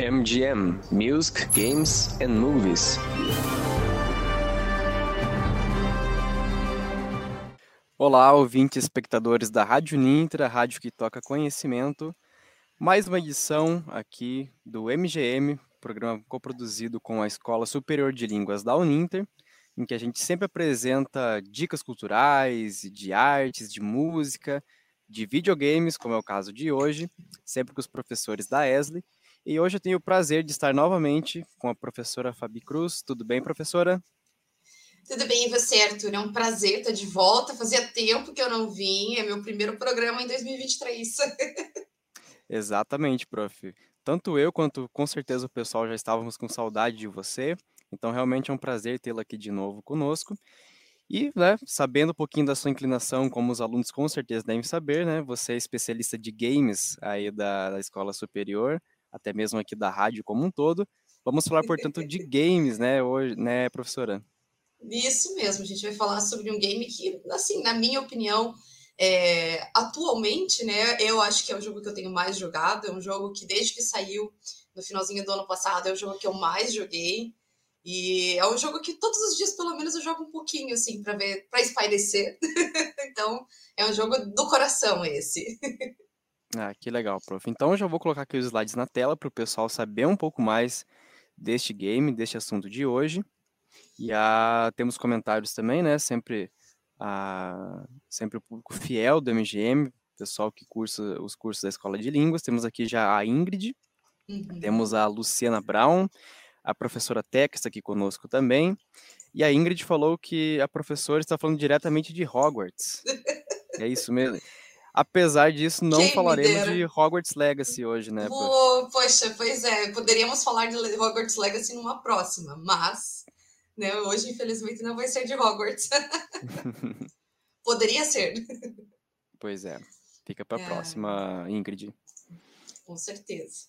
MGM Music, Games and Movies. Olá, ouvintes e espectadores da Rádio Nintra, rádio que toca conhecimento. Mais uma edição aqui do MGM, programa coproduzido com a Escola Superior de Línguas da Uninter, em que a gente sempre apresenta dicas culturais, de artes, de música, de videogames, como é o caso de hoje, sempre com os professores da ESLE. E hoje eu tenho o prazer de estar novamente com a professora Fabi Cruz. Tudo bem, professora? Tudo bem, e você, Arthur? É um prazer estar de volta. Fazia tempo que eu não vim, é meu primeiro programa em 2023. Exatamente, prof. Tanto eu quanto com certeza o pessoal já estávamos com saudade de você. Então, realmente é um prazer tê-la aqui de novo conosco. E, né, sabendo um pouquinho da sua inclinação, como os alunos com certeza devem saber, né, você é especialista de games aí da, da escola superior, até mesmo aqui da rádio como um todo. Vamos falar, portanto, de games, né, hoje, né, professora? Isso mesmo, a gente vai falar sobre um game que, assim, na minha opinião, é, atualmente, né, eu acho que é o jogo que eu tenho mais jogado, é um jogo que desde que saiu no finalzinho do ano passado é o jogo que eu mais joguei. E é um jogo que todos os dias, pelo menos, eu jogo um pouquinho, assim, para ver, para espairecer. então, é um jogo do coração esse. ah, que legal, prof. Então, eu já vou colocar aqui os slides na tela para o pessoal saber um pouco mais deste game, deste assunto de hoje. E a, temos comentários também, né? Sempre, a, sempre o público fiel do MGM, pessoal que cursa os cursos da Escola de Línguas. Temos aqui já a Ingrid, uhum. temos a Luciana Brown, a professora Teca está aqui conosco também. E a Ingrid falou que a professora está falando diretamente de Hogwarts. é isso mesmo. Apesar disso, não Quem falaremos de Hogwarts Legacy hoje, né? Oh, poxa, pois é. Poderíamos falar de Hogwarts Legacy numa próxima, mas né, hoje, infelizmente, não vai ser de Hogwarts. Poderia ser. Pois é. Fica para a é. próxima, Ingrid. Com certeza.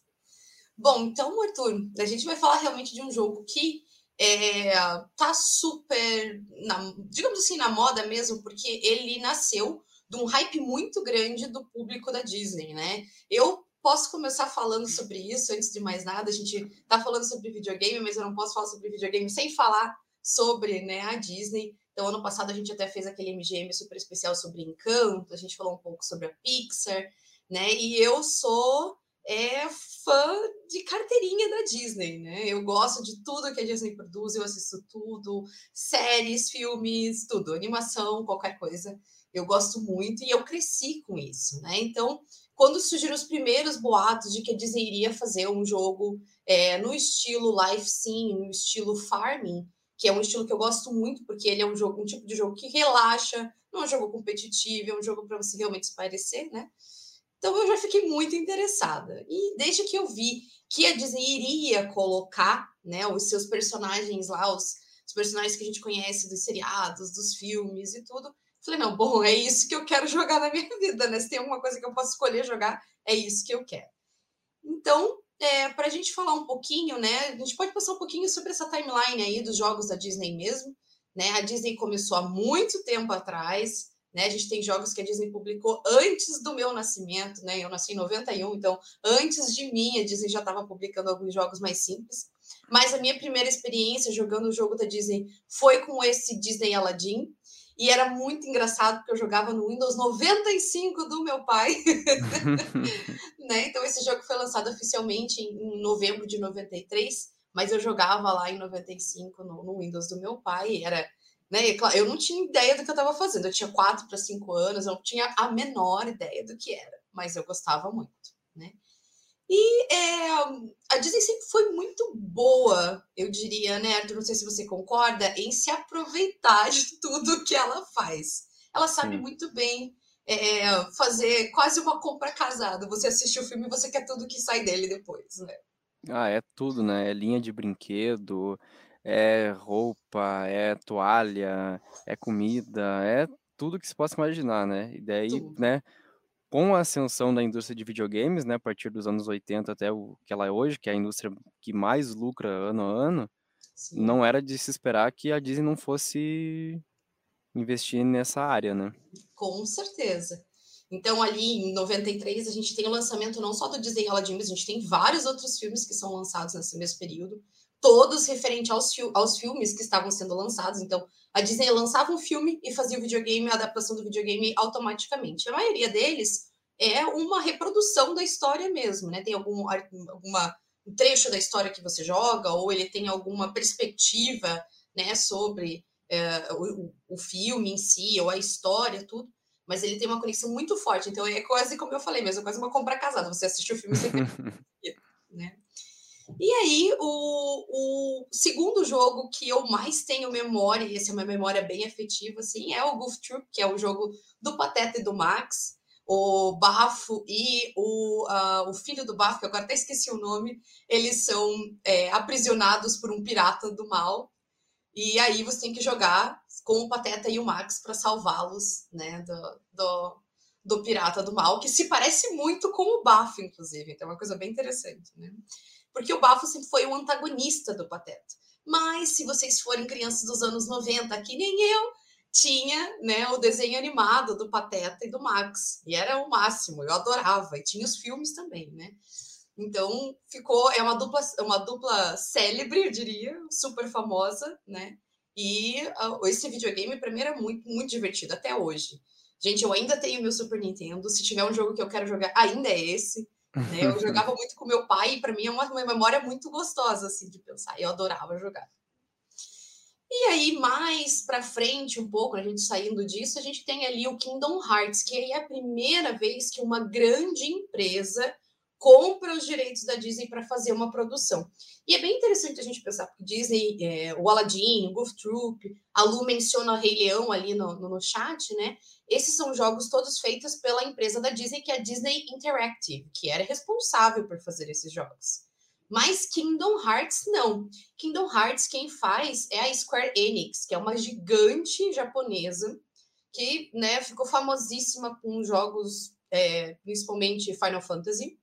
Bom, então, Arthur, a gente vai falar realmente de um jogo que é, tá super, na, digamos assim, na moda mesmo, porque ele nasceu de um hype muito grande do público da Disney, né? Eu posso começar falando sobre isso antes de mais nada. A gente tá falando sobre videogame, mas eu não posso falar sobre videogame sem falar sobre né, a Disney. Então, ano passado a gente até fez aquele MGM super especial sobre Encanto, a gente falou um pouco sobre a Pixar, né? E eu sou é fã de carteirinha da Disney, né? Eu gosto de tudo que a Disney produz, eu assisto tudo, séries, filmes, tudo, animação, qualquer coisa. Eu gosto muito e eu cresci com isso, né? Então, quando surgiram os primeiros boatos de que a Disney iria fazer um jogo é, no estilo life sim, no estilo farming, que é um estilo que eu gosto muito, porque ele é um jogo, um tipo de jogo que relaxa, não é um jogo competitivo, é um jogo para você realmente se parecer, né? Então eu já fiquei muito interessada. E desde que eu vi que a Disney iria colocar né, os seus personagens lá, os, os personagens que a gente conhece dos seriados, dos filmes e tudo, falei, não, bom, é isso que eu quero jogar na minha vida, né? Se tem alguma coisa que eu posso escolher jogar, é isso que eu quero. Então, é, para a gente falar um pouquinho, né? A gente pode passar um pouquinho sobre essa timeline aí dos jogos da Disney mesmo. Né? A Disney começou há muito tempo atrás, né? A gente tem jogos que a Disney publicou antes do meu nascimento, né? Eu nasci em 91, então antes de mim a Disney já estava publicando alguns jogos mais simples. Mas a minha primeira experiência jogando o jogo da Disney foi com esse Disney Aladdin. E era muito engraçado porque eu jogava no Windows 95 do meu pai. né? Então esse jogo foi lançado oficialmente em novembro de 93, mas eu jogava lá em 95 no, no Windows do meu pai. Era né? Eu não tinha ideia do que eu estava fazendo. Eu tinha quatro para cinco anos, eu não tinha a menor ideia do que era, mas eu gostava muito? E é, a Disney sempre foi muito boa, eu diria, né, Arthur? Não sei se você concorda, em se aproveitar de tudo que ela faz. Ela sabe Sim. muito bem é, fazer quase uma compra casada. Você assiste o filme e você quer tudo que sai dele depois, né? Ah, é tudo, né? É linha de brinquedo, é roupa, é toalha, é comida, é tudo que se possa imaginar, né? E daí, Tudo. né, com a ascensão da indústria de videogames, né, a partir dos anos 80 até o que ela é hoje, que é a indústria que mais lucra ano a ano, Sim. não era de se esperar que a Disney não fosse investir nessa área, né? Com certeza. Então, ali em 93, a gente tem o lançamento não só do Disney Aladdin, mas a gente tem vários outros filmes que são lançados nesse mesmo período, todos referentes aos, aos filmes que estavam sendo lançados. Então, a Disney lançava um filme e fazia o videogame, a adaptação do videogame automaticamente. A maioria deles é uma reprodução da história mesmo, né? Tem algum alguma, um trecho da história que você joga, ou ele tem alguma perspectiva né, sobre é, o, o filme em si, ou a história, tudo mas ele tem uma conexão muito forte. Então é quase como eu falei mesmo, é quase uma compra casada. Você assiste o filme sem né? E aí, o, o, segundo jogo que eu mais tenho memória, e essa é uma memória bem afetiva, assim, é o Goof Troop, que é o jogo do Pateta e do Max. O Bafo e o, uh, o filho do Bafo, que agora até esqueci o nome, eles são é, aprisionados por um pirata do mal. E aí você tem que jogar com o Pateta e o Max para salvá-los, né, do, do, do, Pirata do Mal, que se parece muito com o Bafo, inclusive. Então é uma coisa bem interessante, né? Porque o Bafo sempre foi o antagonista do Pateta. Mas se vocês forem crianças dos anos 90, que nem eu, tinha né, o desenho animado do Pateta e do Max. E era o máximo, eu adorava. E tinha os filmes também, né? Então ficou, é uma dupla, uma dupla célebre, eu diria, super famosa, né? E uh, esse videogame, para mim, era muito, muito divertido, até hoje. Gente, eu ainda tenho meu Super Nintendo. Se tiver um jogo que eu quero jogar, ainda é esse. Né? Eu jogava muito com meu pai, e para mim é uma, uma memória muito gostosa, assim, de pensar. Eu adorava jogar. E aí, mais para frente, um pouco, a gente saindo disso, a gente tem ali o Kingdom Hearts, que é a primeira vez que uma grande empresa compra os direitos da Disney para fazer uma produção. E é bem interessante a gente pensar, porque Disney, é, o Aladdin, o Goof Troop, a Lu menciona o Rei Leão ali no, no, no, chat, né? Esses são jogos todos feitos pela empresa da Disney, que é a Disney Interactive, que era responsável por fazer esses jogos. Mas Kingdom Hearts não. Kingdom Hearts quem faz é a Square Enix, que é uma gigante japonesa que né, ficou famosíssima com jogos, é, principalmente Final Fantasy.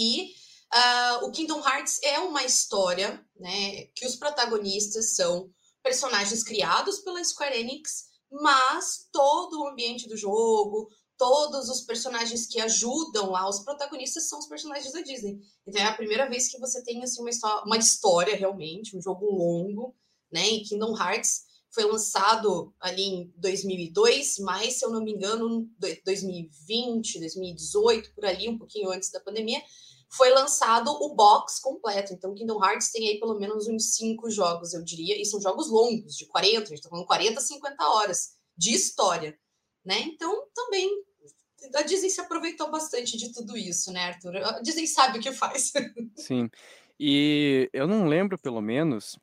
E uh, o Kingdom Hearts é uma história né, que os protagonistas são personagens criados pela Square Enix, mas todo o ambiente do jogo, todos os personagens que ajudam lá os protagonistas são os personagens da Disney. Então é a primeira vez que você tem assim, uma, história, uma história realmente, um jogo longo, né? Em Kingdom Hearts foi lançado ali em 2002, mas se eu não me engano, 2020, 2018, por ali, um pouquinho antes da pandemia, foi lançado o box completo. Então, Kingdom Hearts tem aí pelo menos uns cinco jogos, eu diria, e são jogos longos, de 40, a gente tá falando 40, 50 horas de história, né? Então, também a Disney se aproveitou bastante de tudo isso, né, Arthur? A Disney sabe o que faz. Sim. E eu não lembro, pelo menos,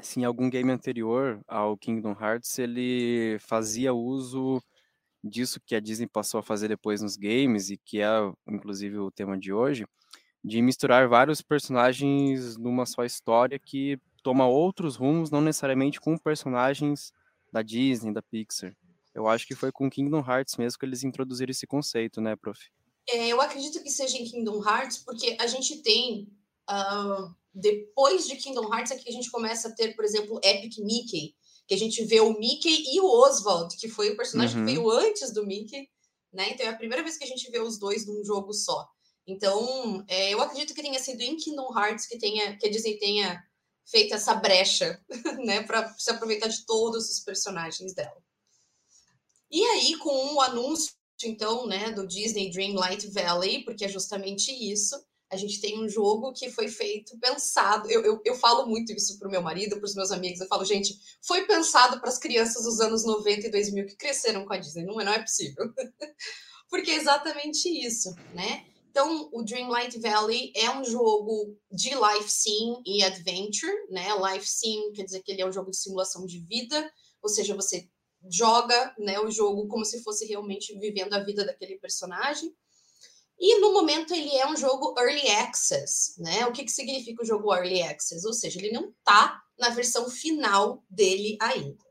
se em algum game anterior ao Kingdom Hearts ele fazia uso disso que a Disney passou a fazer depois nos games e que é inclusive o tema de hoje, de misturar vários personagens numa só história que toma outros rumos, não necessariamente com personagens da Disney, da Pixar. Eu acho que foi com Kingdom Hearts mesmo que eles introduziram esse conceito, né, prof? É, eu acredito que seja em Kingdom Hearts, porque a gente tem uh, depois de Kingdom Hearts é que a gente começa a ter, por exemplo, Epic Mickey, que a gente vê o Mickey e o Oswald, que foi o personagem uhum. que veio antes do Mickey, né? Então é a primeira vez que a gente vê os dois num jogo só. Então, é, eu acredito que tenha sido em Kingdom Hearts que tenha que a Disney tenha feito essa brecha, né, para se aproveitar de todos os personagens dela. E aí, com o anúncio, então, né, do Disney Dreamlight Valley, porque é justamente isso, a gente tem um jogo que foi feito, pensado. Eu, eu, eu falo muito isso para o meu marido, para os meus amigos. Eu falo, gente, foi pensado para as crianças dos anos 90 e 2000 que cresceram com a Disney. Não é, não é possível. Porque é exatamente isso, né? Então, o Dreamlight Valley é um jogo de life sim e adventure, né? Life sim quer dizer que ele é um jogo de simulação de vida, ou seja, você joga, né, o jogo como se fosse realmente vivendo a vida daquele personagem. E no momento ele é um jogo early access, né? O que, que significa o jogo early access? Ou seja, ele não está na versão final dele ainda.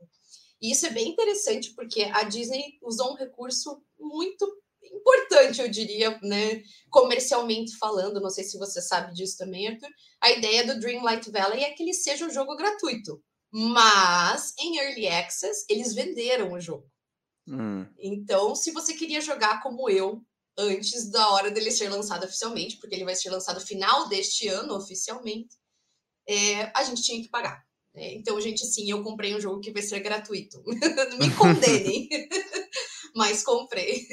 E isso é bem interessante porque a Disney usou um recurso muito importante, eu diria, né, comercialmente falando. Não sei se você sabe disso também, Arthur. A ideia do Dreamlight Valley é que ele seja um jogo gratuito, mas em early access eles venderam o jogo. Hum. Então, se você queria jogar como eu, antes da hora dele ser lançado oficialmente, porque ele vai ser lançado final deste ano oficialmente, é, a gente tinha que pagar. né? Então, gente, sim, eu comprei um jogo que vai ser gratuito. Me condenem, mas comprei.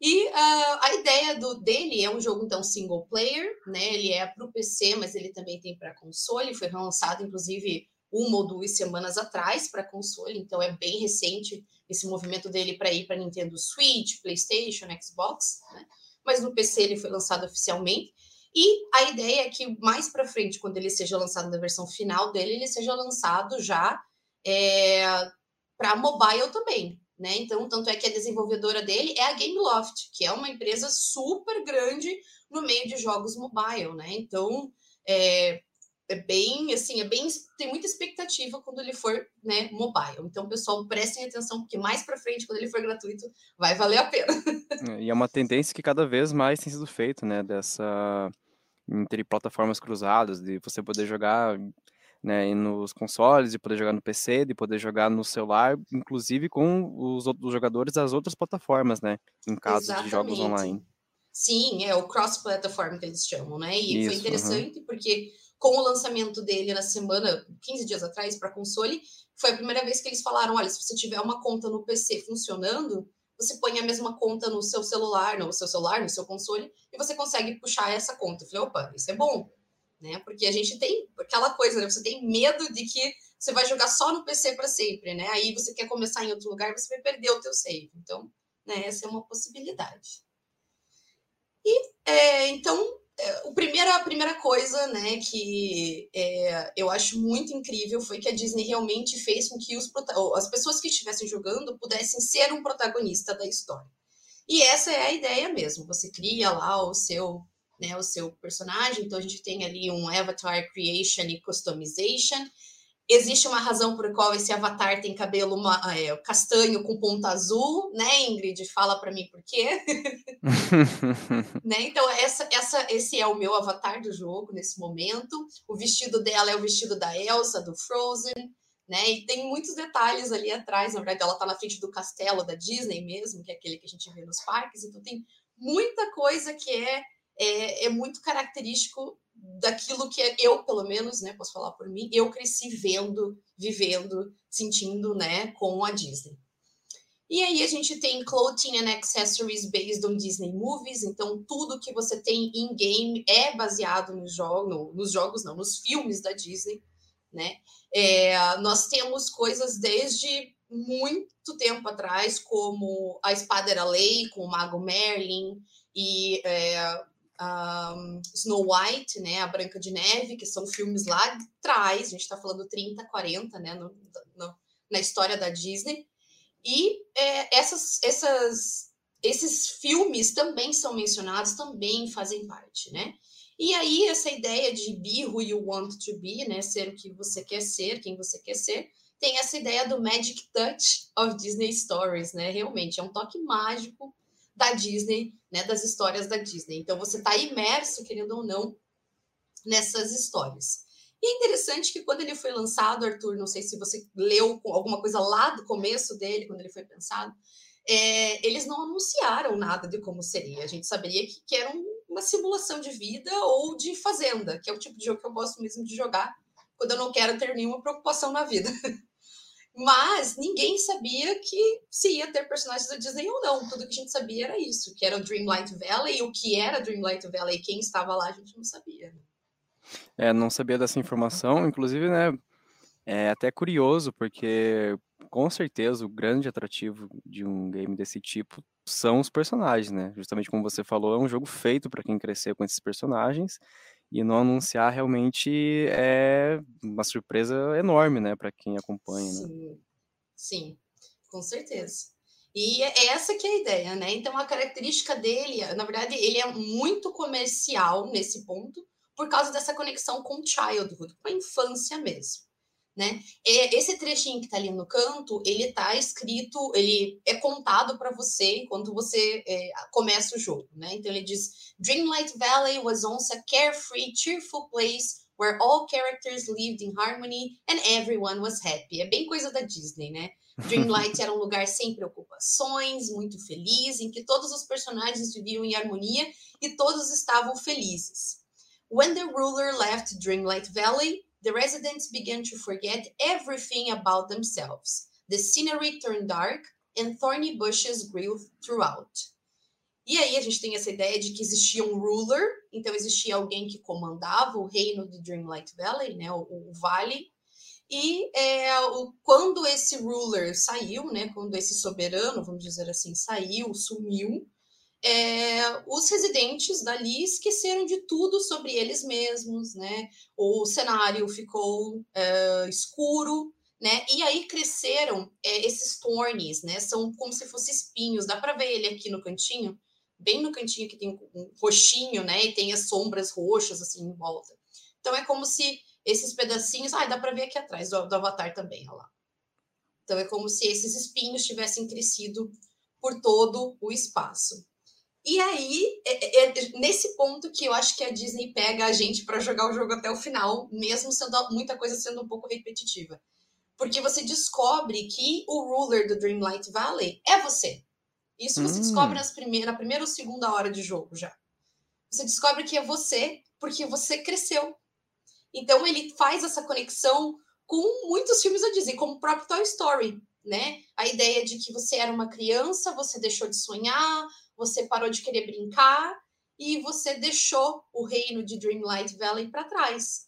E uh, a ideia do, dele é um jogo, então, single player, né? Ele é para o PC, mas ele também tem para console. Foi lançado, inclusive, uma ou duas semanas atrás para console, então é bem recente esse movimento dele para ir para Nintendo Switch, PlayStation, Xbox, né? Mas no PC ele foi lançado oficialmente. E a ideia é que mais para frente, quando ele seja lançado na versão final dele, ele seja lançado já é, para mobile também, né? Então, tanto é que a desenvolvedora dele é a Gameloft, que é uma empresa super grande no meio de jogos mobile, né? Então, é, é bem, assim, é bem, tem muita expectativa quando ele for, né, mobile. Então, pessoal, prestem atenção, porque mais para frente, quando ele for gratuito, vai valer a pena. É, e é uma tendência que cada vez mais tem sido feito, né, dessa entre plataformas cruzadas, de você poder jogar né, nos consoles, de poder jogar no PC, de poder jogar no celular, inclusive com os outros jogadores das outras plataformas, né, em caso Exatamente. de jogos online. Sim, é o cross-platform que eles chamam, né? E Isso, foi interessante porque com o lançamento dele na semana, 15 dias atrás, para console, foi a primeira vez que eles falaram: olha, se você tiver uma conta no PC funcionando, você põe a mesma conta no seu celular, no seu celular, no seu console, e você consegue puxar essa conta. Eu falei, opa, isso é bom né? Porque a gente tem aquela coisa, né? Você tem medo de que você vai jogar só no PC para sempre, né? Aí você quer começar em outro lugar, você vai perder o teu save. Então, né, essa é uma possibilidade. E é, então, o primeiro, a primeira coisa, né, que é, eu acho muito incrível foi que a Disney realmente fez com que os, as pessoas que estivessem jogando pudessem ser um protagonista da história. E essa é a ideia mesmo. Você cria lá o seu né, o seu personagem. Então a gente tem ali um avatar creation e customization. Existe uma razão por qual esse avatar tem cabelo uma, é, castanho com ponta azul, né, Ingrid? Fala para mim por quê. né? Então essa, essa, esse é o meu avatar do jogo nesse momento. O vestido dela é o vestido da Elsa do Frozen. Né? E tem muitos detalhes ali atrás. Na verdade, ela está na frente do castelo da Disney mesmo, que é aquele que a gente vê nos parques. Então tem muita coisa que é é, é muito característico daquilo que eu, pelo menos, né, posso falar por mim, eu cresci vendo, vivendo, sentindo, né, com a Disney. E aí a gente tem clothing and accessories based on Disney movies, então tudo que você tem em game é baseado no jogo, no, nos jogos, não, nos filmes da Disney, né? É, nós temos coisas desde muito tempo atrás, como a Espada era Lei, com o Mago Merlin, e é, um, Snow White, né, a Branca de Neve, que são filmes lá de trás, a gente está falando 30, 40, né, no, no, na história da Disney. E é, essas, essas, esses filmes também são mencionados, também fazem parte, né? E aí, essa ideia de be who you want to be, né, ser o que você quer ser, quem você quer ser, tem essa ideia do magic touch of Disney Stories, né? Realmente, é um toque mágico da Disney, né, das histórias da Disney. Então você está imerso, querendo ou não, nessas histórias. E é interessante que quando ele foi lançado, Arthur, não sei se você leu alguma coisa lá do começo dele, quando ele foi pensado, é, eles não anunciaram nada de como seria. A gente saberia que, que era um, uma simulação de vida ou de fazenda, que é o tipo de jogo que eu gosto mesmo de jogar quando eu não quero ter nenhuma preocupação na vida. Mas ninguém sabia que se ia ter personagens da Disney ou não. Tudo que a gente sabia era isso, que era o Dreamlight Valley, e o que era Dreamlight Valley quem estava lá a gente não sabia. É, não sabia dessa informação, inclusive, né, é até curioso, porque com certeza o grande atrativo de um game desse tipo são os personagens, né? Justamente como você falou, é um jogo feito para quem cresceu com esses personagens e não anunciar realmente é uma surpresa enorme, né, para quem acompanha. Sim, né? sim, com certeza. E é essa que é a ideia, né? Então a característica dele, na verdade, ele é muito comercial nesse ponto, por causa dessa conexão com childhood, com a infância mesmo né? Esse trechinho que tá ali no canto, ele tá escrito, ele é contado para você enquanto você é, começa o jogo, né? Então ele diz: Dreamlight Valley was once a carefree, cheerful place where all characters lived in harmony and everyone was happy. É bem coisa da Disney, né? Dreamlight era um lugar sem preocupações, muito feliz, em que todos os personagens viviam em harmonia e todos estavam felizes. When the ruler left Dreamlight Valley, the residents began to forget everything about themselves. The scenery turned dark and thorny bushes grew throughout. E aí a gente tem essa ideia de que existia um ruler, então existia alguém que comandava o reino de Dreamlight Valley, né, o, o vale. E é, o, quando esse ruler saiu, né, quando esse soberano, vamos dizer assim, saiu, sumiu, é, os residentes dali esqueceram de tudo sobre eles mesmos, né? O cenário ficou é, escuro, né? E aí cresceram é, esses tornes, né? São como se fossem espinhos. Dá para ver ele aqui no cantinho bem no cantinho que tem um roxinho, né? E tem as sombras roxas assim em volta. Então é como se esses pedacinhos, ah, dá para ver aqui atrás do, do avatar também, olha lá. Então é como se esses espinhos tivessem crescido por todo o espaço. E aí, é, é, é nesse ponto que eu acho que a Disney pega a gente para jogar o jogo até o final, mesmo sendo muita coisa sendo um pouco repetitiva. Porque você descobre que o ruler do Dreamlight Valley é você. Isso você hum. descobre nas primeiras, na primeira ou segunda hora de jogo já. Você descobre que é você porque você cresceu. Então ele faz essa conexão com muitos filmes da Disney, como o próprio Toy Story, né? A ideia de que você era uma criança, você deixou de sonhar, você parou de querer brincar e você deixou o reino de Dreamlight Valley para trás.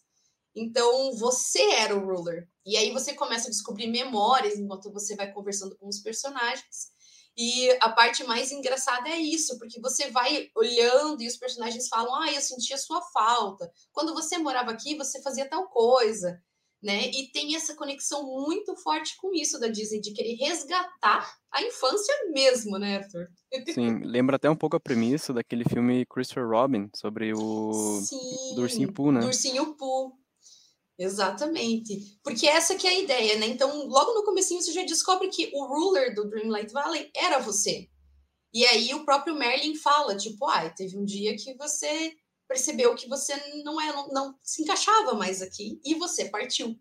Então você era o ruler. E aí você começa a descobrir memórias enquanto você vai conversando com os personagens e a parte mais engraçada é isso, porque você vai olhando e os personagens falam: Ah, eu sentia sua falta. Quando você morava aqui, você fazia tal coisa. Né? E tem essa conexão muito forte com isso da Disney, de querer resgatar a infância mesmo, né, Arthur? Sim, lembra até um pouco a premissa daquele filme Christopher Robin, sobre o Sim, do Ursinho Pooh, né? Do Ursinho Pooh. Exatamente. Porque essa que é a ideia, né? Então, logo no comecinho você já descobre que o ruler do Dreamlight Valley era você. E aí o próprio Merlin fala, tipo, ah, teve um dia que você percebeu que você não é não, não se encaixava mais aqui e você partiu.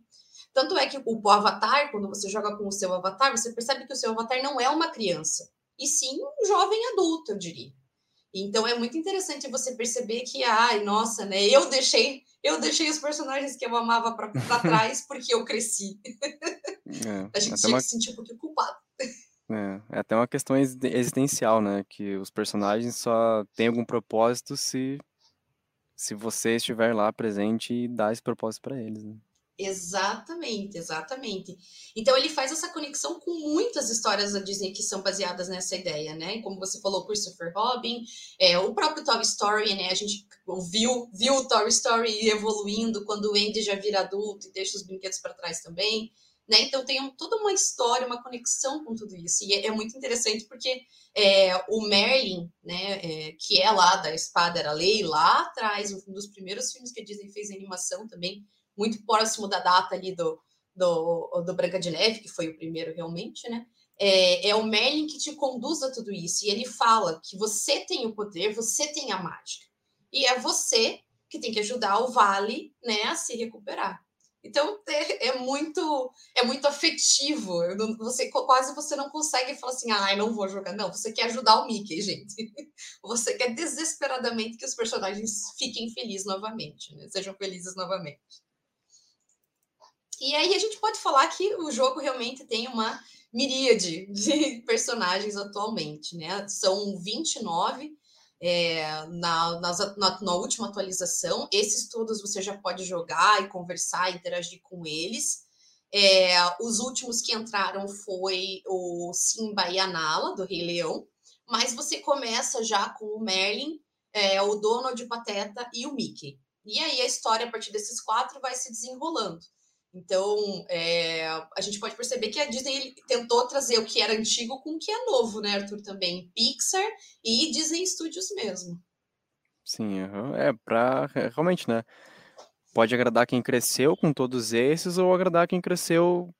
Tanto é que o, avatar, quando você joga com o seu avatar, você percebe que o seu avatar não é uma criança, e sim um jovem adulto, eu diria. Então é muito interessante você perceber que, ai, nossa, né? Eu deixei, eu deixei os personagens que eu amava para trás porque eu cresci. É, a gente tinha uma... que se sentir um pouquinho culpado. É, é até uma questão existencial, né? Que os personagens só têm algum propósito se se você estiver lá presente e dar esse propósito para eles. Né? Exatamente, exatamente. Então ele faz essa conexão com muitas histórias da Disney que são baseadas nessa ideia, né? Como você falou, Christopher Robin, é, o próprio Toy Story, né? A gente viu, viu o Toy Story evoluindo quando o Andy já vira adulto e deixa os brinquedos para trás também. Né? Então tem um, toda uma história, uma conexão com tudo isso. E é, é muito interessante porque é, o Merlin, né, é, que é lá da Espada Era Lei, lá atrás, um dos primeiros filmes que a Disney fez em animação também, muito próximo da data ali do, do, do Branca de Neve, que foi o primeiro realmente, né? É, é o Merlin que te conduz a tudo isso. E ele fala que você tem o poder, você tem a mágica. E é você que tem que ajudar o Vale né, a se recuperar. Então é, é muito é muito afetivo. Você quase você não consegue falar assim, ai, ah, não vou jogar. Não, você quer ajudar o Mickey, gente. Você quer desesperadamente que os personagens fiquem felizes novamente, né? sejam felizes novamente. E aí a gente pode falar que o jogo realmente tem uma miríade de personagens atualmente, né? São 29 é, na, na, na, última atualização. Esses todos você já pode jogar e conversar, interagir com eles. É, os últimos que entraram foi o Simba e a Nala, do Rei Leão, mas você começa já com o Merlin, é, o Donald Pateta e o Mickey. E aí a história, a partir desses quatro, vai se desenrolando. Então, é, a gente pode perceber que a Disney tentou trazer o que era antigo com o que é novo, né, Arthur? Também Pixar e Disney Studios mesmo. Sim, é para realmente, né? Pode agradar quem cresceu com todos esses ou agradar quem cresceu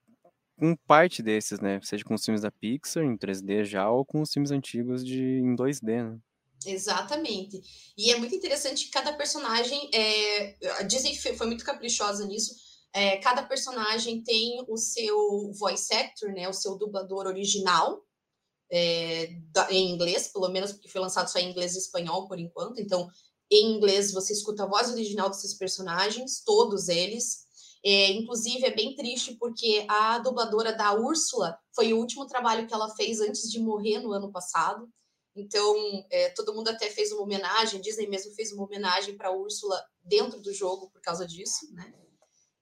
com parte desses, né? Seja com os filmes da Pixar em 3D já ou com os filmes antigos de em 2D, né? Exatamente. E é muito interessante que cada personagem. É... A Disney foi muito caprichosa nisso é, cada personagem tem o seu voice actor, né, o seu dublador original, é, da, em inglês, pelo menos porque foi lançado só em inglês e espanhol por enquanto. Então, em inglês você escuta a voz original desses personagens, todos eles. É, inclusive, é bem triste porque a dubladora da Úrsula foi o último trabalho que ela fez antes de morrer no ano passado. Então, é, todo mundo até fez uma homenagem, Disney mesmo fez uma homenagem para a Úrsula dentro do jogo por causa disso, né?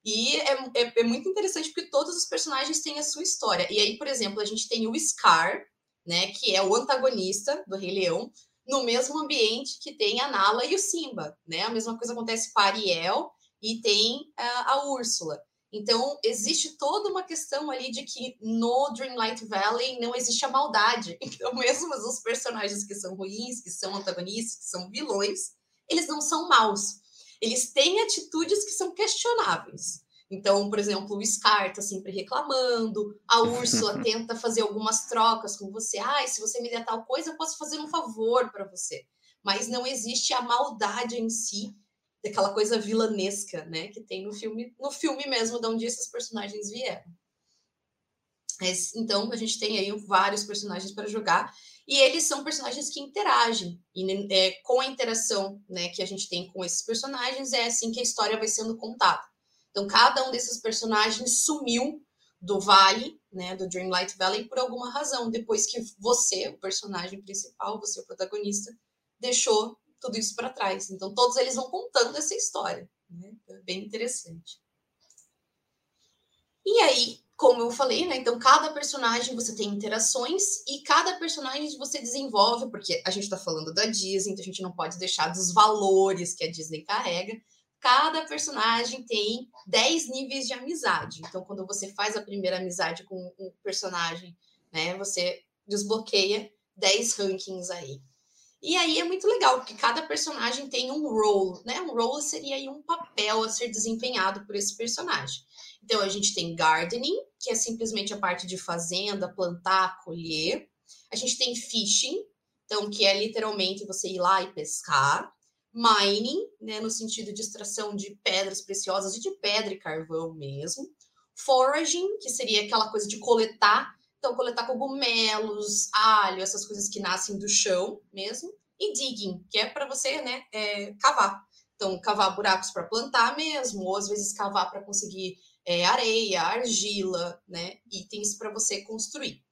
E é, é, é, muito interessante porque todos os personagens têm a sua história. E aí, por exemplo, a gente tem o Scar, né, que é o antagonista do Rei Leão, no mesmo ambiente que tem a Nala e o Simba, né? A mesma coisa acontece com a Ariel e tem a, a Úrsula. Então, existe toda uma questão ali de que no Dreamlight Valley não existe a maldade. Então, mesmo os personagens que são ruins, que são antagonistas, que são vilões, eles não são maus. Eles têm atitudes que são questionáveis. Então, por exemplo, o Scar está sempre reclamando, a Úrsula tenta fazer algumas trocas com você. Ah, se você me der tal coisa, eu posso fazer um favor para você. Mas não existe a maldade em si, daquela coisa vilanesca, né, que tem no filme, no filme mesmo, de onde esses personagens vieram. Mas, então, a gente tem aí vários personagens para jogar, e eles são personagens que interagem, e é, com a interação né, que a gente tem com esses personagens, é assim que a história vai sendo contada. Então, cada um desses personagens sumiu do vale, né, do Dreamlight Valley, por alguma razão, depois que você, o personagem principal, você, o protagonista, deixou tudo isso para trás. Então, todos eles vão contando essa história. Né? É bem interessante. E aí, como eu falei, né? Então, cada personagem você tem interações e cada personagem você desenvolve, porque a gente está falando da Disney, então a gente não pode deixar dos valores que a Disney carrega cada personagem tem 10 níveis de amizade. Então, quando você faz a primeira amizade com um personagem, né, você desbloqueia 10 rankings aí. E aí é muito legal, porque cada personagem tem um role, né? Um role seria aí um papel a ser desempenhado por esse personagem. Então, a gente tem gardening, que é simplesmente a parte de fazenda, plantar, colher. A gente tem fishing, então, que é literalmente você ir lá e pescar mining, né, no sentido de extração de pedras preciosas e de pedra e carvão mesmo. Foraging, que seria aquela coisa de coletar, então coletar cogumelos, alho, essas coisas que nascem do chão mesmo. E digging, que é para você, né, é, cavar. Então, cavar buracos para plantar mesmo, ou às vezes cavar para conseguir é, areia, argila, né, itens para você construir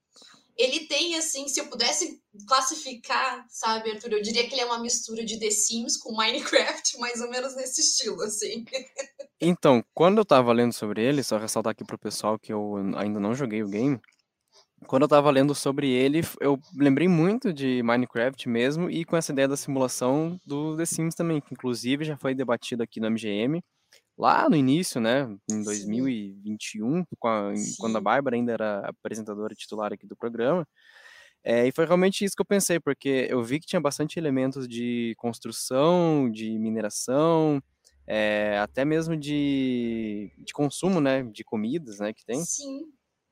ele tem, assim, se eu pudesse classificar, sabe, Arthur, eu diria que ele é uma mistura de The Sims com Minecraft, mais ou menos nesse estilo, assim. Então, quando eu tava lendo sobre ele, só ressaltar aqui pro pessoal que eu ainda não joguei o game, quando eu tava lendo sobre ele, eu lembrei muito de Minecraft mesmo, e com essa ideia da simulação do The Sims também, que inclusive já foi debatido aqui no MGM, lá no início, né, em 2021, a, quando a Bárbara ainda era apresentadora titular aqui do programa. É, e foi realmente isso que eu pensei, porque eu vi que tinha bastante elementos de construção, de mineração, é, até mesmo de, de consumo, né, de comidas, né, que tem. Sim.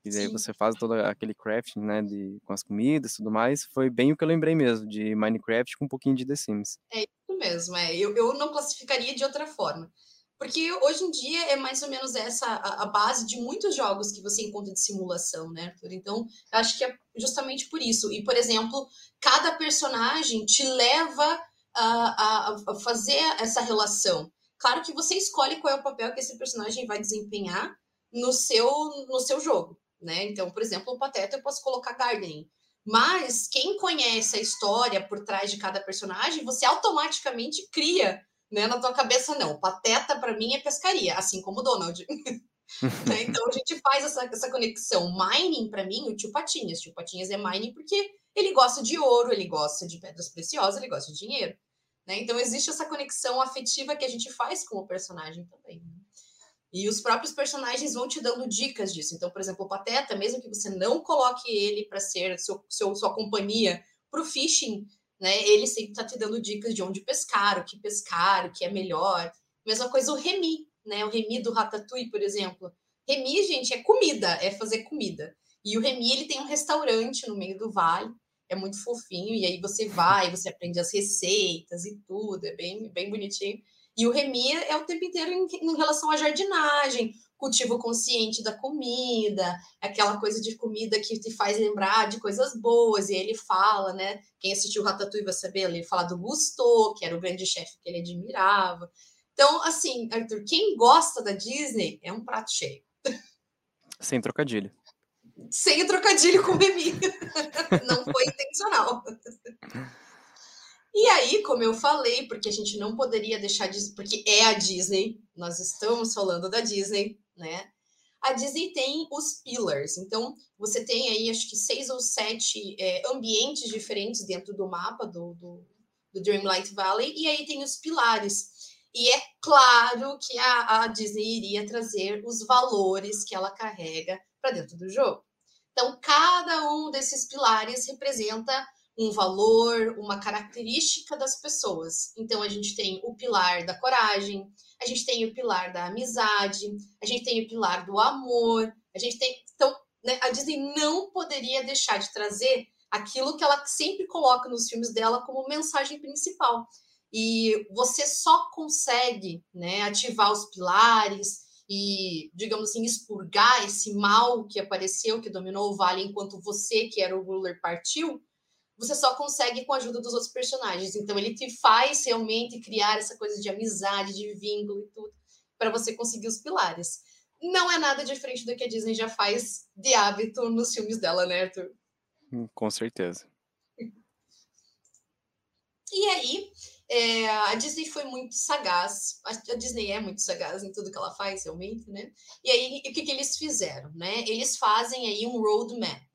E daí você faz todo aquele crafting, né, de, com as comidas e tudo mais. Foi bem o que eu lembrei mesmo, de Minecraft com um pouquinho de The Sims. É isso mesmo, é. Eu, eu não classificaria de outra forma. Porque hoje em dia é mais ou menos essa a, base de muitos jogos que você encontra de simulação, né, Arthur? Então, acho que é justamente por isso. E, por exemplo, cada personagem te leva a, a, a fazer essa relação. Claro que você escolhe qual é o papel que esse personagem vai desempenhar no seu, no seu jogo, né? Então, por exemplo, o Pateta eu posso colocar Gardening. Mas quem conhece a história por trás de cada personagem, você automaticamente cria né? Na tua cabeça, não. Pateta, para mim, é pescaria, assim como Donald. né? Então, a gente faz essa, essa conexão. Mining, para mim, o tio Patinhas. O tio Patinhas é mining porque ele gosta de ouro, ele gosta de pedras preciosas, ele gosta de dinheiro. Né? Então, existe essa conexão afetiva que a gente faz com o personagem também. Né? E os próprios personagens vão te dando dicas disso. Então, por exemplo, o Pateta, mesmo que você não coloque ele para ser seu, seu, sua companhia para o fishing, né? Ele sempre está te dando dicas de onde pescar, o que pescar, o que é melhor. Mesma coisa o Remy, né? O Remy do Ratatouille, por exemplo. Remy, gente, é comida, é fazer comida. E o Remy, ele tem um restaurante no meio do vale, é muito fofinho, e aí você vai, você aprende as receitas e tudo, é bem, bem bonitinho. E o Remy é o tempo inteiro em, em relação à jardinagem, cultivo consciente da comida, aquela coisa de comida que te faz lembrar de coisas boas, e ele fala, né? Quem assistiu Ratatouille vai saber, ele fala do Gusteau, que era o grande chefe que ele admirava. Então, assim, Arthur, quem gosta da Disney é um prato cheio. Sem trocadilho. Sem trocadilho com o Remy. Não foi intencional. E aí, como eu falei, porque a gente não poderia deixar de. Porque é a Disney, nós estamos falando da Disney, né? A Disney tem os pillars, então você tem aí acho que seis ou sete é, ambientes diferentes dentro do mapa do, do, do, Dreamlight Valley, e aí tem os pilares. E é claro que a, a Disney iria trazer os valores que ela carrega para dentro do jogo. Então, cada um desses pilares representa um valor, uma característica das pessoas. Então, a gente tem o pilar da coragem, a gente tem o pilar da amizade, a gente tem o pilar do amor, a gente tem. Então, né, a Disney não poderia deixar de trazer aquilo que ela sempre coloca nos filmes dela como mensagem principal. E você só consegue né, ativar os pilares e, digamos assim, expurgar esse mal que apareceu, que dominou o vale, enquanto você, que era o ruler, partiu, você só consegue com a ajuda dos outros personagens. Então ele te faz realmente criar essa coisa de amizade, de vínculo e tudo, para você conseguir os pilares. Não é nada diferente do que a Disney já faz de hábito nos filmes dela, né, Arthur? Hum, com certeza. E aí, é, a Disney foi muito sagaz. A Disney é muito sagaz em tudo que ela faz, realmente, né? E aí, o que, que eles fizeram, né? Eles fazem aí um roadmap.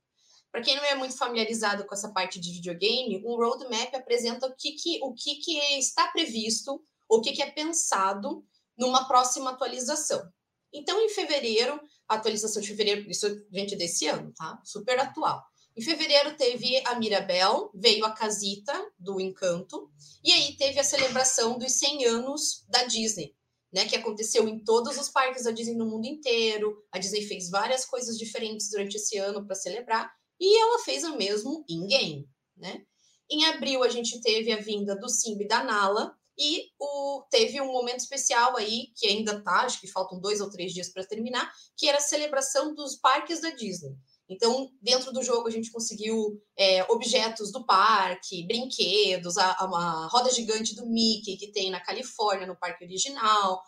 Para quem não é muito familiarizado com essa parte de videogame, um roadmap apresenta o que, que, o que, que está previsto, o que, que é pensado numa próxima atualização. Então, em fevereiro, a atualização de fevereiro, isso gente desse ano, tá? Super atual. Em fevereiro teve a Mirabel, veio a Casita do Encanto, e aí teve a celebração dos 100 anos da Disney, né, que aconteceu em todos os parques da Disney no mundo inteiro. A Disney fez várias coisas diferentes durante esse ano para celebrar, e ela fez o mesmo in-game, né? Em abril, a gente teve a vinda do Simba e da Nala, e o, teve um momento especial aí, que ainda tá, acho que faltam dois ou três dias para terminar, que era a celebração dos parques da Disney. Então, dentro do jogo, a gente conseguiu é, objetos do parque, brinquedos, a, a, uma roda gigante do Mickey que tem na Califórnia, no parque original.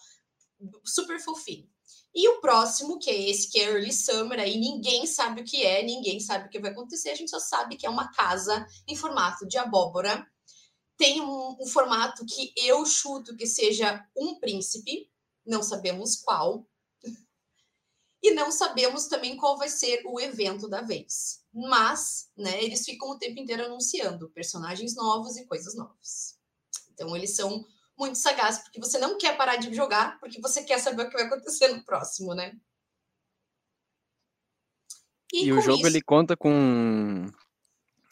Super fofinho. E o próximo, que é esse, que é Early Summer, aí ninguém sabe o que é, ninguém sabe o que vai acontecer, a gente só sabe que é uma casa em formato de abóbora. Tem um, um formato que eu chuto que seja um príncipe, não sabemos qual. E não sabemos também qual vai ser o evento da vez. Mas, né, eles ficam o tempo inteiro anunciando personagens novos e coisas novas. Então, eles são muito sagaz, porque você não quer parar de jogar, porque você quer saber o que vai acontecer no próximo, né? E, e o jogo isso... ele conta com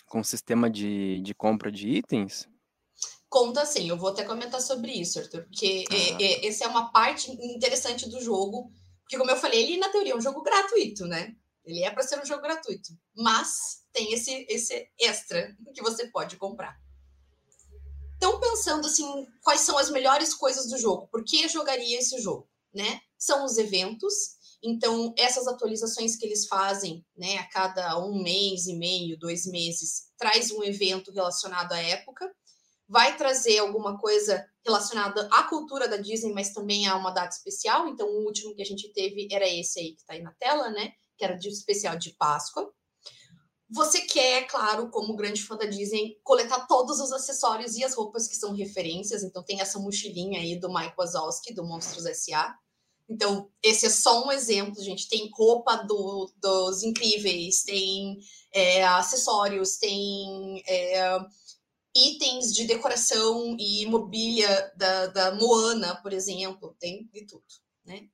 com sistema de, de compra de itens? Conta sim, eu vou até comentar sobre isso, Arthur, porque ah. é, é, essa é uma parte interessante do jogo, porque como eu falei, ele na teoria é um jogo gratuito, né? Ele é para ser um jogo gratuito, mas tem esse, esse extra que você pode comprar estão pensando assim, quais são as melhores coisas do jogo? Por que jogaria esse jogo, né? São os eventos. Então, essas atualizações que eles fazem, né, a cada um mês e meio, dois meses, traz um evento relacionado à época, vai trazer alguma coisa relacionada à cultura da Disney, mas também a uma data especial. Então, o último que a gente teve era esse aí que está aí na tela, né? Que era de especial de Páscoa. Você quer, claro, como grande fã da Disney, coletar todos os acessórios e as roupas que são referências. Então tem essa mochilinha aí do Mike Wazowski, do Monstros S.A. Então, esse é só um exemplo, gente. Tem roupa do, dos incríveis, tem é, acessórios, tem é, itens de decoração e mobília da, da Moana, por exemplo, tem de tudo, né?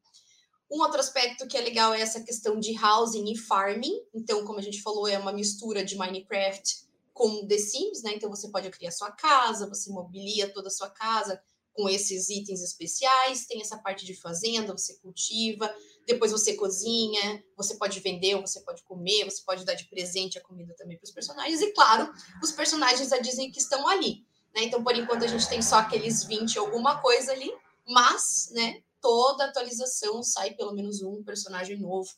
Um outro aspecto que é legal é essa questão de housing e farming. Então, como a gente falou, é uma mistura de Minecraft com The Sims, né? Então você pode criar sua casa, você mobilia toda a sua casa com esses itens especiais, tem essa parte de fazenda, você cultiva, depois você cozinha, você pode vender, você pode comer, você pode dar de presente a comida também para os personagens, e claro, os personagens da Disney que estão ali. Né? Então, por enquanto, a gente tem só aqueles 20 alguma coisa ali, Mas, né, toda atualização sai pelo menos um personagem novo.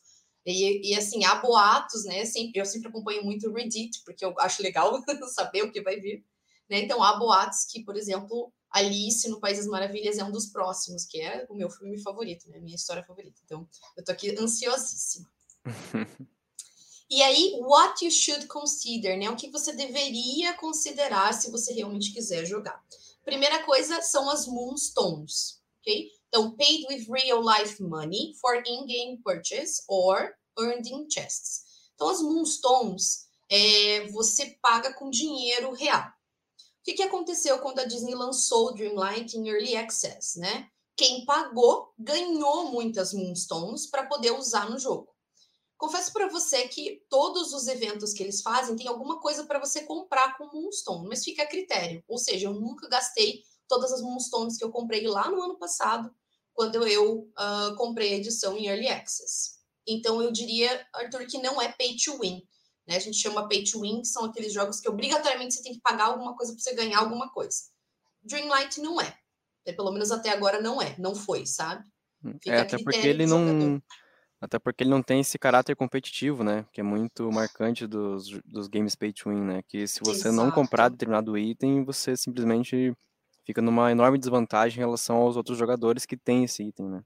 E, e assim, há boatos, né? Sempre, eu sempre acompanho muito o Reddit, porque eu acho legal saber o que vai vir. Né? Então, há boatos que, por exemplo, Alice no País das Maravilhas é um dos próximos, que é o meu filme favorito, né? Minha história favorita. Então, eu tô aqui ansiosíssima. e aí, what you should consider, né? O que você deveria considerar se você realmente quiser jogar. Primeira coisa são as Moonstones, ok? Então, paid with real life money for in-game purchase or earned in chests. Então, as Moonstones é, você paga com dinheiro real. O que, que aconteceu quando a Disney lançou o Dreamlight em Early Access, né? Quem pagou ganhou muitas Moonstones para poder usar no jogo. Confesso para você que todos os eventos que eles fazem tem alguma coisa para você comprar com Moonstone, mas fica a critério. Ou seja, eu nunca gastei todas as Moonstones que eu comprei lá no ano passado, quando eu uh, comprei a edição em Early Access. Então eu diria, Arthur, que não é pay to win. Né? A gente chama pay to win, que são aqueles jogos que obrigatoriamente você tem que pagar alguma coisa para você ganhar alguma coisa. Dreamlight não é. Pelo menos até agora não é, não foi, sabe? Hum, Fica é, até porque ele não. Até porque ele não tem esse caráter competitivo, né? Que é muito marcante dos, dos games pay to win, né? Que se você Exato. não comprar determinado item, você simplesmente fica numa enorme desvantagem em relação aos outros jogadores que têm esse item, né?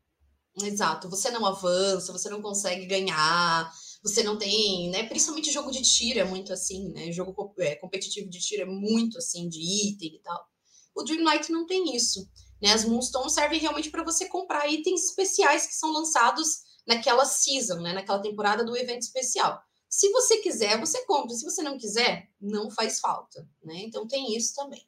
Exato. Você não avança, você não consegue ganhar, você não tem, né? Principalmente jogo de tiro é muito assim, né? Jogo é, competitivo de tiro é muito assim, de item e tal. O Dreamlight não tem isso. Né? As Moonstones servem realmente para você comprar itens especiais que são lançados naquela season, né? naquela temporada do evento especial. Se você quiser, você compra. Se você não quiser, não faz falta. Né? Então tem isso também.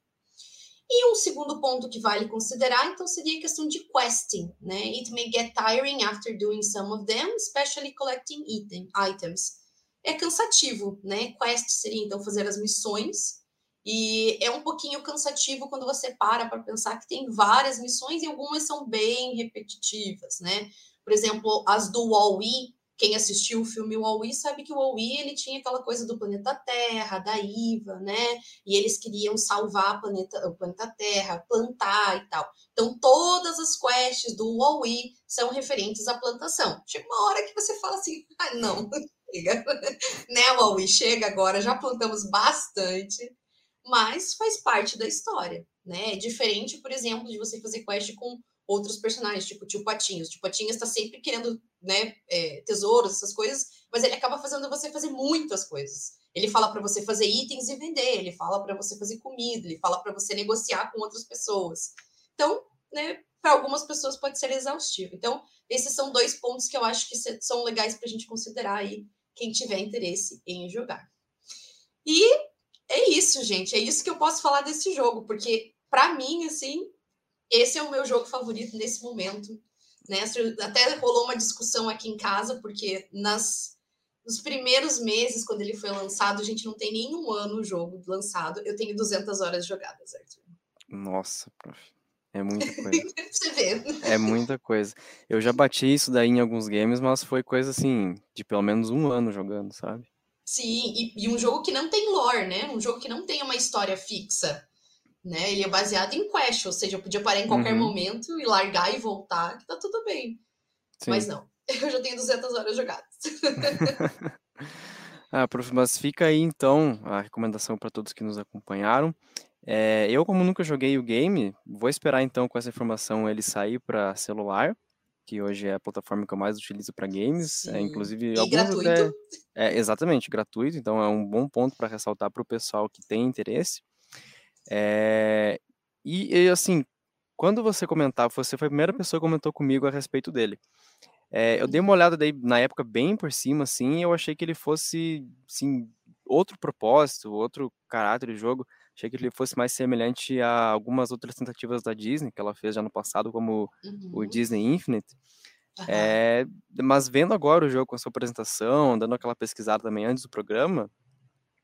E um segundo ponto que vale considerar, então, seria a questão de questing, né? It may get tiring after doing some of them, especially collecting item, items. É cansativo, né? Quest seria, então, fazer as missões, e é um pouquinho cansativo quando você para para pensar que tem várias missões e algumas são bem repetitivas, né? Por exemplo, as do Wall-E, quem assistiu o filme Wall-E sabe que o Wall-E ele tinha aquela coisa do planeta Terra, da IVA, né? E eles queriam salvar planeta, o planeta Terra, plantar e tal. Então todas as quests do Wall-E são referentes à plantação. Chega uma hora que você fala assim, ah, não, chega, né, Wall-E, chega agora, já plantamos bastante, mas faz parte da história, né? É diferente, por exemplo, de você fazer quest com outros personagens, tipo o tio Patinhos. O tio Patinhos está sempre querendo né, é, tesouros, essas coisas, mas ele acaba fazendo você fazer muitas coisas. Ele fala para você fazer itens e vender, ele fala para você fazer comida, ele fala para você negociar com outras pessoas. Então, né, para algumas pessoas pode ser exaustivo. Então, esses são dois pontos que eu acho que são legais para a gente considerar aí quem tiver interesse em jogar. E é isso, gente. É isso que eu posso falar desse jogo, porque para mim, assim, esse é o meu jogo favorito nesse momento. Né? Até rolou uma discussão aqui em casa, porque nas, nos primeiros meses, quando ele foi lançado, a gente não tem nenhum ano o jogo lançado. Eu tenho 200 horas jogadas, Arthur. Nossa, prof. É muita coisa. Você vê. É muita coisa. Eu já bati isso daí em alguns games, mas foi coisa assim, de pelo menos um ano jogando, sabe? Sim, e, e um jogo que não tem lore, né? Um jogo que não tem uma história fixa né? Ele é baseado em quest, ou seja, eu podia parar em qualquer uhum. momento e largar e voltar, que tá tudo bem. Sim. Mas não, eu já tenho 200 horas jogadas. ah, prof, mas fica aí então a recomendação para todos que nos acompanharam. É, eu, como nunca joguei o game, vou esperar então com essa informação ele sair para celular, que hoje é a plataforma que eu mais utilizo para games. É, inclusive, e gratuito. Até, é, exatamente, gratuito. Então é um bom ponto para ressaltar para o pessoal que tem interesse. É, e, e, assim, quando você comentava, você foi a primeira pessoa que comentou comigo a respeito dele. É, eu dei uma olhada daí na época bem por cima, assim, e eu achei que ele fosse, assim, outro propósito, outro caráter de jogo. Achei que ele fosse mais semelhante a algumas outras tentativas da Disney, que ela fez já no passado, como uhum. o Disney Infinite. Uhum. É, mas vendo agora o jogo com a sua apresentação, dando aquela pesquisada também antes do programa,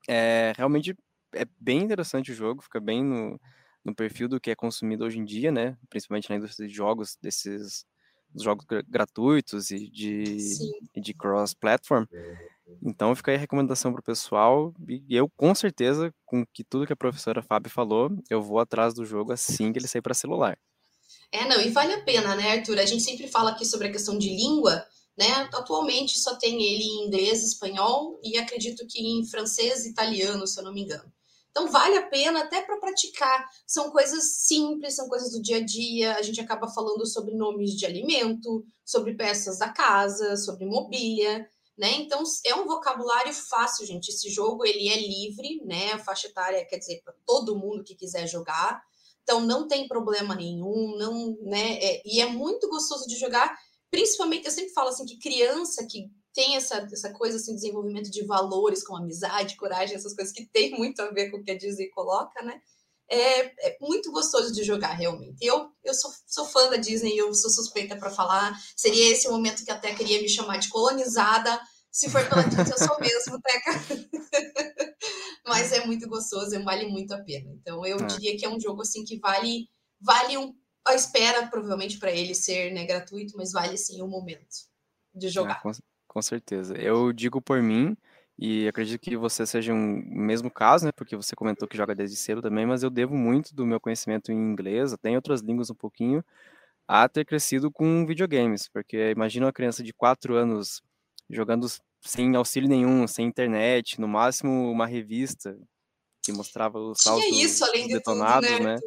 é, realmente é bem interessante o jogo, fica bem no, no perfil do que é consumido hoje em dia, né? Principalmente na indústria de jogos, desses jogos gratuitos e de, e de cross-platform. Então fica aí a recomendação para o pessoal. E eu, com certeza, com que tudo que a professora Fábio falou, eu vou atrás do jogo assim que ele sair para celular. É, não, e vale a pena, né, Arthur? A gente sempre fala aqui sobre a questão de língua, né? Atualmente só tem ele em inglês, espanhol e acredito que em francês e italiano, se eu não me engano. Então vale a pena até para praticar. São coisas simples, são coisas do dia a dia. A gente acaba falando sobre nomes de alimento, sobre peças da casa, sobre mobília, né? Então é um vocabulário fácil, gente. Esse jogo ele é livre, né? A faixa etária quer dizer para todo mundo que quiser jogar. Então não tem problema nenhum, não, né? É, e é muito gostoso de jogar. Principalmente eu sempre falo assim que criança que tem essa, essa coisa assim, desenvolvimento de valores como amizade, coragem, essas coisas que tem muito a ver com o que a Disney coloca, né? É, é muito gostoso de jogar, realmente. Eu, eu sou, sou fã da Disney, eu sou suspeita para falar. Seria esse o momento que até queria me chamar de colonizada. Se for pela Disney, eu sou mesmo, Teca. Mas é muito gostoso e vale muito a pena. Então, eu é. diria que é um jogo assim que vale, vale um, a espera, provavelmente, para ele ser né, gratuito, mas vale sim o momento de é, jogar. É, com certeza. Eu digo por mim, e acredito que você seja um mesmo caso, né? Porque você comentou que joga desde cedo também, mas eu devo muito do meu conhecimento em inglês, até em outras línguas um pouquinho, a ter crescido com videogames. Porque imagina uma criança de 4 anos jogando sem auxílio nenhum, sem internet, no máximo uma revista que mostrava os saltos isso, detonados, tudo, né? né?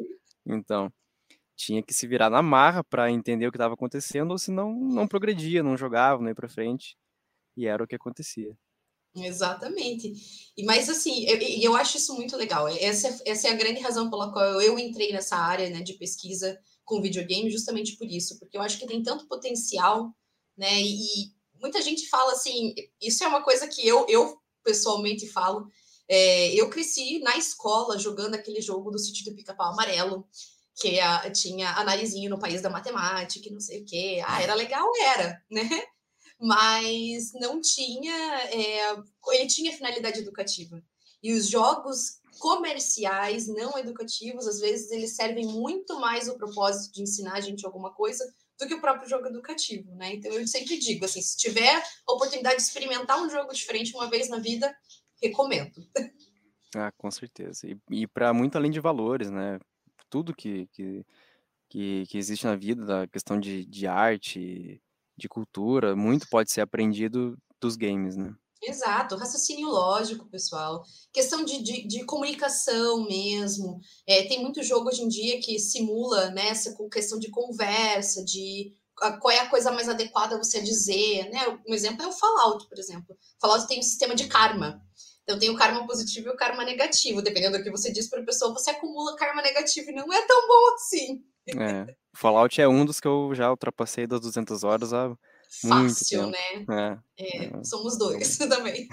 Então, tinha que se virar na marra para entender o que estava acontecendo, ou senão não progredia, não jogava, não ia para frente. E era o que acontecia. Exatamente. E mas assim, eu, eu acho isso muito legal. Essa, essa é a grande razão pela qual eu entrei nessa área né, de pesquisa com videogame, justamente por isso, porque eu acho que tem tanto potencial, né? E, muita gente fala assim, isso é uma coisa que eu, eu pessoalmente falo. É, eu cresci na escola jogando aquele jogo do sítio do pica-pau amarelo, que a, tinha a narizinho no país da matemática, e não sei o quê. Ah, era legal, era, né? mas não tinha. É, ele tinha finalidade educativa. E os jogos comerciais não educativos, às vezes, eles servem muito mais o propósito de ensinar a gente alguma coisa do que o próprio jogo educativo, né? Então eu sempre digo assim, se tiver oportunidade de experimentar um jogo diferente uma vez na vida, recomendo. Ah, com certeza. E, e para muito além de valores, né? Tudo que, que, que, que existe na vida, da questão de, de arte, de cultura, muito pode ser aprendido dos games, né? Exato, raciocínio lógico, pessoal. Questão de, de, de comunicação mesmo. É, tem muito jogo hoje em dia que simula né, essa questão de conversa, de qual é a coisa mais adequada você dizer. Né? Um exemplo é o Fallout, por exemplo. Fallout tem um sistema de karma. Então tem o karma positivo e o karma negativo. Dependendo do que você diz para a pessoa, você acumula karma negativo e não é tão bom assim. É. Fallout é um dos que eu já ultrapassei das 200 horas há muito Fácil, tempo. né? É, é, somos dois também.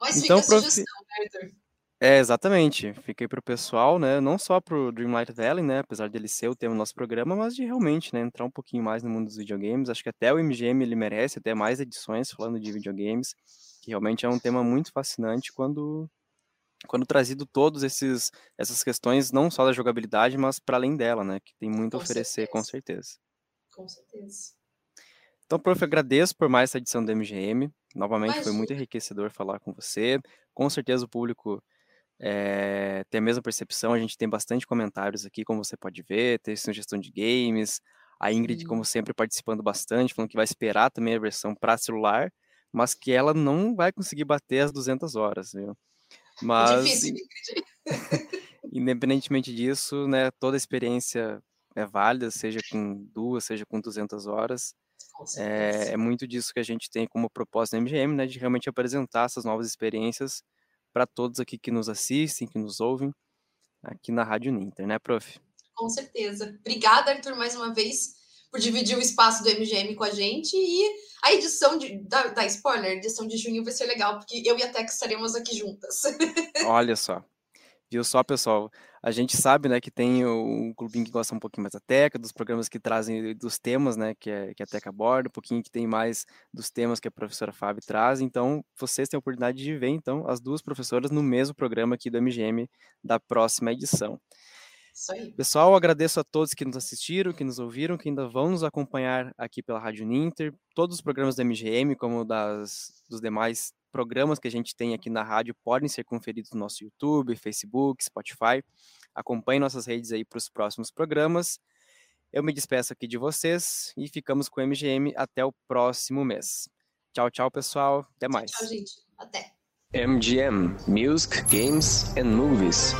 Mas então, fica a sugestão, né, Arthur? É, exatamente. Fiquei para o pessoal, né? Não só para o Dreamlight Valley, né? Apesar dele ser o tema do nosso programa, mas de realmente, né? Entrar um pouquinho mais no mundo dos videogames. Acho que até o MGM ele merece até mais edições falando de videogames, que realmente é um tema muito fascinante quando quando trazido todos esses essas questões não só da jogabilidade, mas para além dela, né, que tem muito com a oferecer, certeza. com certeza. Com certeza. Então, prof, agradeço por mais essa edição do MGM. Novamente Imagina. foi muito enriquecedor falar com você. Com certeza o público é, tem a mesma percepção. A gente tem bastante comentários aqui, como você pode ver, tem sugestão de games. A Ingrid, como sempre, participando bastante, falando que vai esperar também a versão para celular, mas que ela não vai conseguir bater as 200 horas, viu? É mas, difícil, independentemente disso, né, toda experiência é válida, seja com duas, seja com 200 horas. É, é, muito disso que a gente tem como propósito da MGM, né, de realmente apresentar essas novas experiências para todos aqui que nos assistem, que nos ouvem, aqui na Rádio Ninter, né, prof? Com certeza. Obrigada, Arthur, mais uma vez, por dividir o espaço do MGM com a gente e a edição de, da, da spoiler, a edição de junho vai ser legal, porque eu e a Tex estaremos aqui juntas. Olha só. Viu só, pessoal? A gente sabe, né, que tem um clubinho que gosta um pouquinho mais da Teca, dos programas que trazem dos temas, né, que, é, que a Teca aborda, um pouquinho que tem mais dos temas que a professora Fábio traz. Então, vocês têm a oportunidade de ver, então, as duas professoras no mesmo programa aqui do MGM da próxima edição. Isso aí. Pessoal, agradeço a todos que nos assistiram, que nos ouviram, que ainda vão nos acompanhar aqui pela Rádio Ninter, todos os programas da MGM, como das dos demais programas que a gente tem aqui na rádio podem ser conferidos no nosso YouTube, Facebook, Spotify. Acompanhe nossas redes aí para os próximos programas. Eu me despeço aqui de vocês e ficamos com o MGM até o próximo mês. Tchau, tchau, pessoal. Até mais. Tchau, gente. Até. MGM Music, Games and Movies.